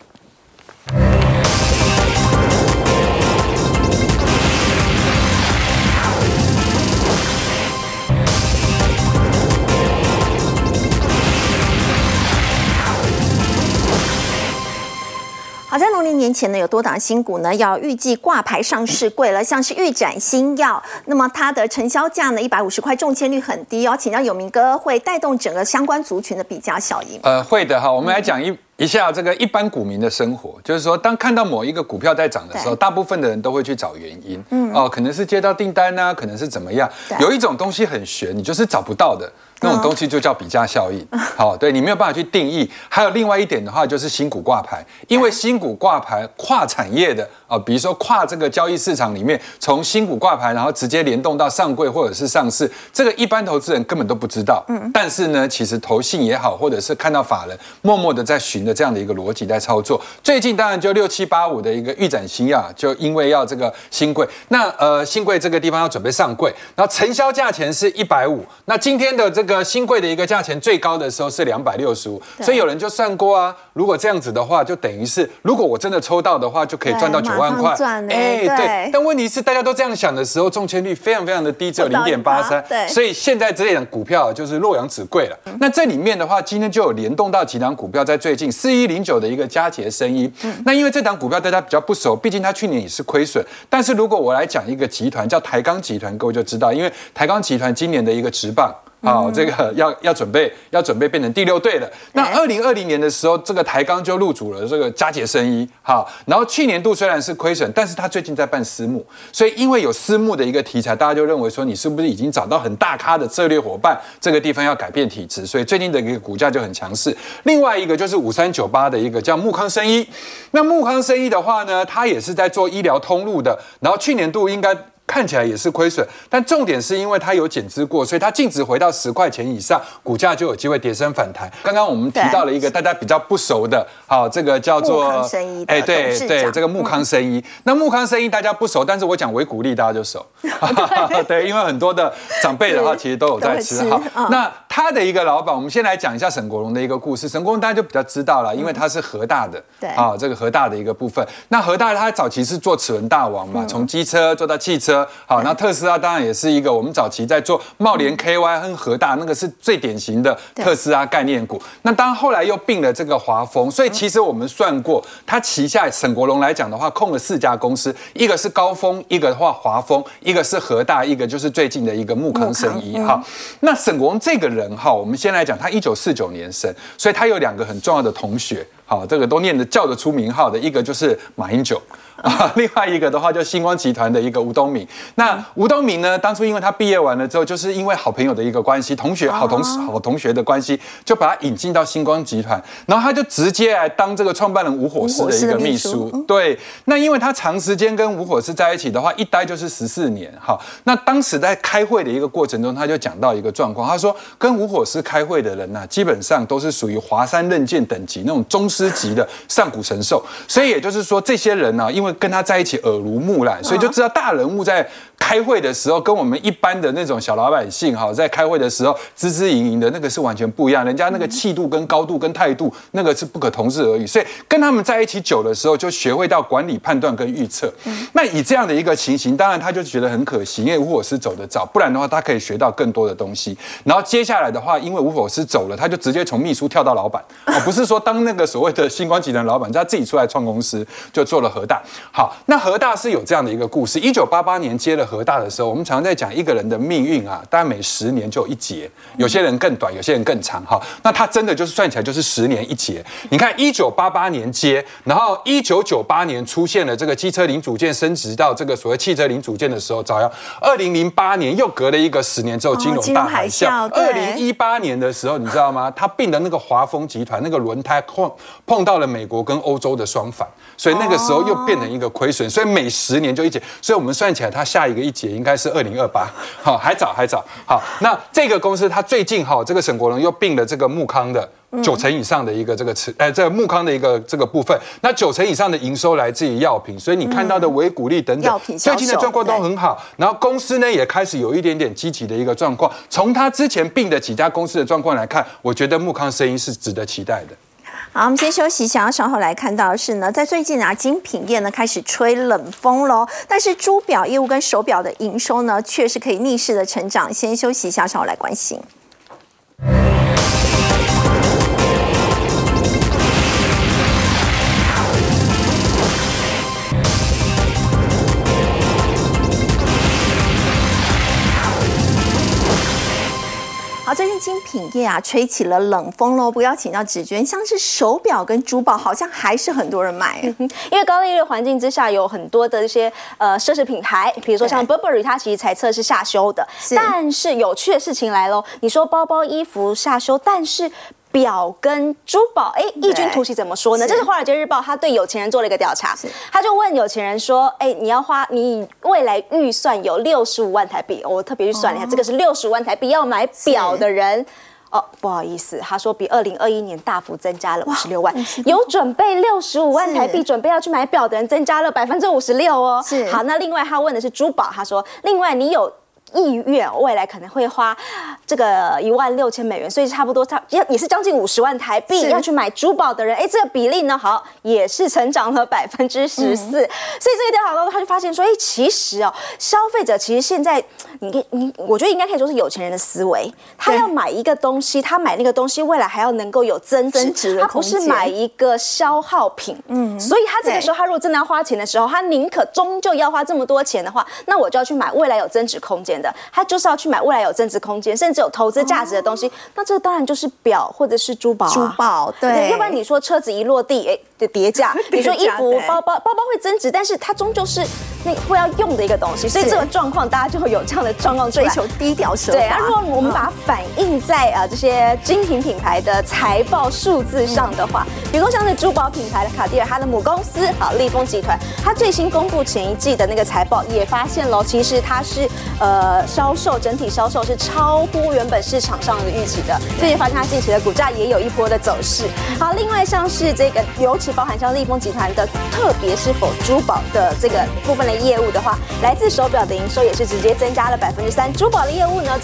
年前呢，有多档新股呢要预计挂牌上市贵了，像是预展新药，那么它的成交价呢一百五十块，中签率很低哦，请教有明哥会带动整个相关族群的比较效应。呃，会的哈，我们来讲一一下这个一般股民的生活，就是说当看到某一个股票在涨的时候，大部分的人都会去找原因，嗯，哦，可能是接到订单呢，可能是怎么样，有一种东西很玄，你就是找不到的。那种东西就叫比价效应，好，对你没有办法去定义。还有另外一点的话，就是新股挂牌，因为新股挂牌跨产业的啊，比如说跨这个交易市场里面，从新股挂牌，然后直接联动到上柜或者是上市，这个一般投资人根本都不知道。嗯，但是呢，其实投信也好，或者是看到法人默默的在循着这样的一个逻辑在操作。最近当然就六七八五的一个预展新药，就因为要这个新柜，那呃新柜这个地方要准备上柜，然后成交价钱是一百五，那今天的这个。新贵的一个价钱最高的时候是两百六十五，所以有人就算过啊，如果这样子的话，就等于是如果我真的抽到的话，就可以赚到九万块。哎，对。但问题是大家都这样想的时候，中签率非常非常的低，只有零点八三。对。所以现在这档股票就是洛阳纸贵了。那这里面的话，今天就有联动到几档股票，在最近四一零九的一个佳捷生意。嗯。那因为这档股票大家比较不熟，毕竟它去年也是亏损。但是如果我来讲一个集团叫台钢集团，各位就知道，因为台钢集团今年的一个直棒。好，这个 要要准备，要准备变成第六队了。那二零二零年的时候，这个台钢就入主了这个佳杰生医。好，然后去年度虽然是亏损，但是他最近在办私募，所以因为有私募的一个题材，大家就认为说你是不是已经找到很大咖的策略伙伴，这个地方要改变体质，所以最近的一个股价就很强势。另外一个就是五三九八的一个叫木康生医，那木康生医的话呢，它也是在做医疗通路的，然后去年度应该。看起来也是亏损，但重点是因为它有减资过，所以它净值回到十块钱以上，股价就有机会跌升反弹。刚刚我们提到了一个大家比较不熟的，好，这个叫做哎，对对，这个木康生医。那木康生医大家不熟，但是我讲维谷利大家就熟。对，因为很多的长辈的话，其实都有在吃。哈，那他的一个老板，我们先来讲一下沈国荣的一个故事。沈国荣大家就比较知道了，因为他是和大的，对啊，这个和大的一个部分。那和大他早期是做齿轮大王嘛，从机车做到汽车。好，那特斯拉当然也是一个我们早期在做茂联 KY 和和大那个是最典型的特斯拉概念股。那当然后来又并了这个华丰，所以其实我们算过，他旗下沈国龙来讲的话，控了四家公司，一个是高峰，一个的话华丰，一个是和大，一个就是最近的一个木康生医。哈，那沈国龙这个人哈，我们先来讲，他一九四九年生，所以他有两个很重要的同学。好，这个都念得叫得出名号的，一个就是马英九。啊，另外一个的话就星光集团的一个吴东明。那吴东明呢，当初因为他毕业完了之后，就是因为好朋友的一个关系，同学好同事好同学的关系，就把他引进到星光集团，然后他就直接来当这个创办人吴火师的一个秘书。对，那因为他长时间跟吴火师在一起的话，一待就是十四年。哈，那当时在开会的一个过程中，他就讲到一个状况，他说跟吴火师开会的人呢，基本上都是属于华山论剑等级那种宗师级的上古神兽，所以也就是说，这些人呢，因为跟他在一起耳濡目染，所以就知道大人物在开会的时候，跟我们一般的那种小老百姓哈，在开会的时候支支营营的那个是完全不一样。人家那个气度、跟高度、跟态度，那个是不可同日而语。所以跟他们在一起久的时候，就学会到管理、判断跟预测。那以这样的一个情形，当然他就觉得很可惜，因为吴火师走得早，不然的话他可以学到更多的东西。然后接下来的话，因为吴火师走了，他就直接从秘书跳到老板，哦，不是说当那个所谓的星光集团老板，他自己出来创公司，就做了核大。好，那核大是有这样的一个故事。一九八八年接了核大的时候，我们常常在讲一个人的命运啊，大概每十年就有一劫，有些人更短，有些人更长。哈，那他真的就是算起来就是十年一劫。你看一九八八年接，然后一九九八年出现了这个机车零组件升值到这个所谓汽车零组件的时候，照样。二零零八年又隔了一个十年之后，金融大海啸。二零一八年的时候，你知道吗？他并的那个华丰集团那个轮胎碰碰到了美国跟欧洲的双反，所以那个时候又变成一个亏损。所以每十年就一节，所以我们算起来，它下一个一节应该是二零二八，好，还早还早。好，那这个公司它最近哈，这个沈国荣又并了这个木康的九成以上的一个这个持，呃，这个木康的一个这个部分，那九成以上的营收来自于药品，所以你看到的维谷利等等，最近的状况都很好。然后公司呢也开始有一点点积极的一个状况。从他之前并的几家公司的状况来看，我觉得木康声音是值得期待的。好，我们先休息一下，稍后来看到的是呢，在最近啊，精品店呢开始吹冷风喽。但是珠表业务跟手表的营收呢，却是可以逆势的成长。先休息一下，稍后来关心。好，最近精品业啊吹起了冷风喽。不要请教芷娟，像是手表跟珠宝，好像还是很多人买。因为高利率环境之下，有很多的一些呃奢侈品牌，比如说像 Burberry，它其实才测是下修的。但是有趣的事情来喽，你说包包、衣服下修，但是。表跟珠宝，哎，异军突起怎么说呢？这是《华尔街日报》他对有钱人做了一个调查，他就问有钱人说：“哎，你要花你未来预算有六十五万台币，我特别去算了一下，这个是六十五万台币要买表的人。”哦，不好意思，他说比二零二一年大幅增加了五十六万，有准备六十五万台币准备要去买表的人增加了百分之五十六哦。是好，那另外他问的是珠宝，他说另外你有。意愿未来可能会花这个一万六千美元，所以差不多差也也是将近五十万台币要去买珠宝的人，哎，这个比例呢，好也是成长了百分之十四。所以这个调查呢，他就发现说，哎，其实哦，消费者其实现在，你你我觉得应该可以说是有钱人的思维，他要买一个东西，他买那个东西未来还要能够有增值，他不是买一个消耗品。嗯，所以他这个时候他如果真的要花钱的时候，他宁可终究要花这么多钱的话，那我就要去买未来有增值空间。他就是要去买未来有增值空间，甚至有投资价值的东西。那这当然就是表或者是珠宝，珠宝对。要不然你说车子一落地，哎，的叠价。你说衣服、包包，包包会增值，但是它终究是那会要用的一个东西。所以这个状况，大家就会有这样的状况，追求低调奢华。对啊，如果我们把它反映在啊这些精品品牌的财报数字上的话，比如说像是珠宝品牌的卡地尔，它的母公司好利丰集团，它最新公布前一季的那个财报，也发现喽，其实它是呃。销售整体销售是超乎原本市场上的预期的，所以发现它近期的股价也有一波的走势。好，另外像是这个尤其包含像立丰集团的，特别是否珠宝的这个部分的业务的话，来自手表的营收也是直接增加了百分之三，珠宝的业务呢增。